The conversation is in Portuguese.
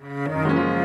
Música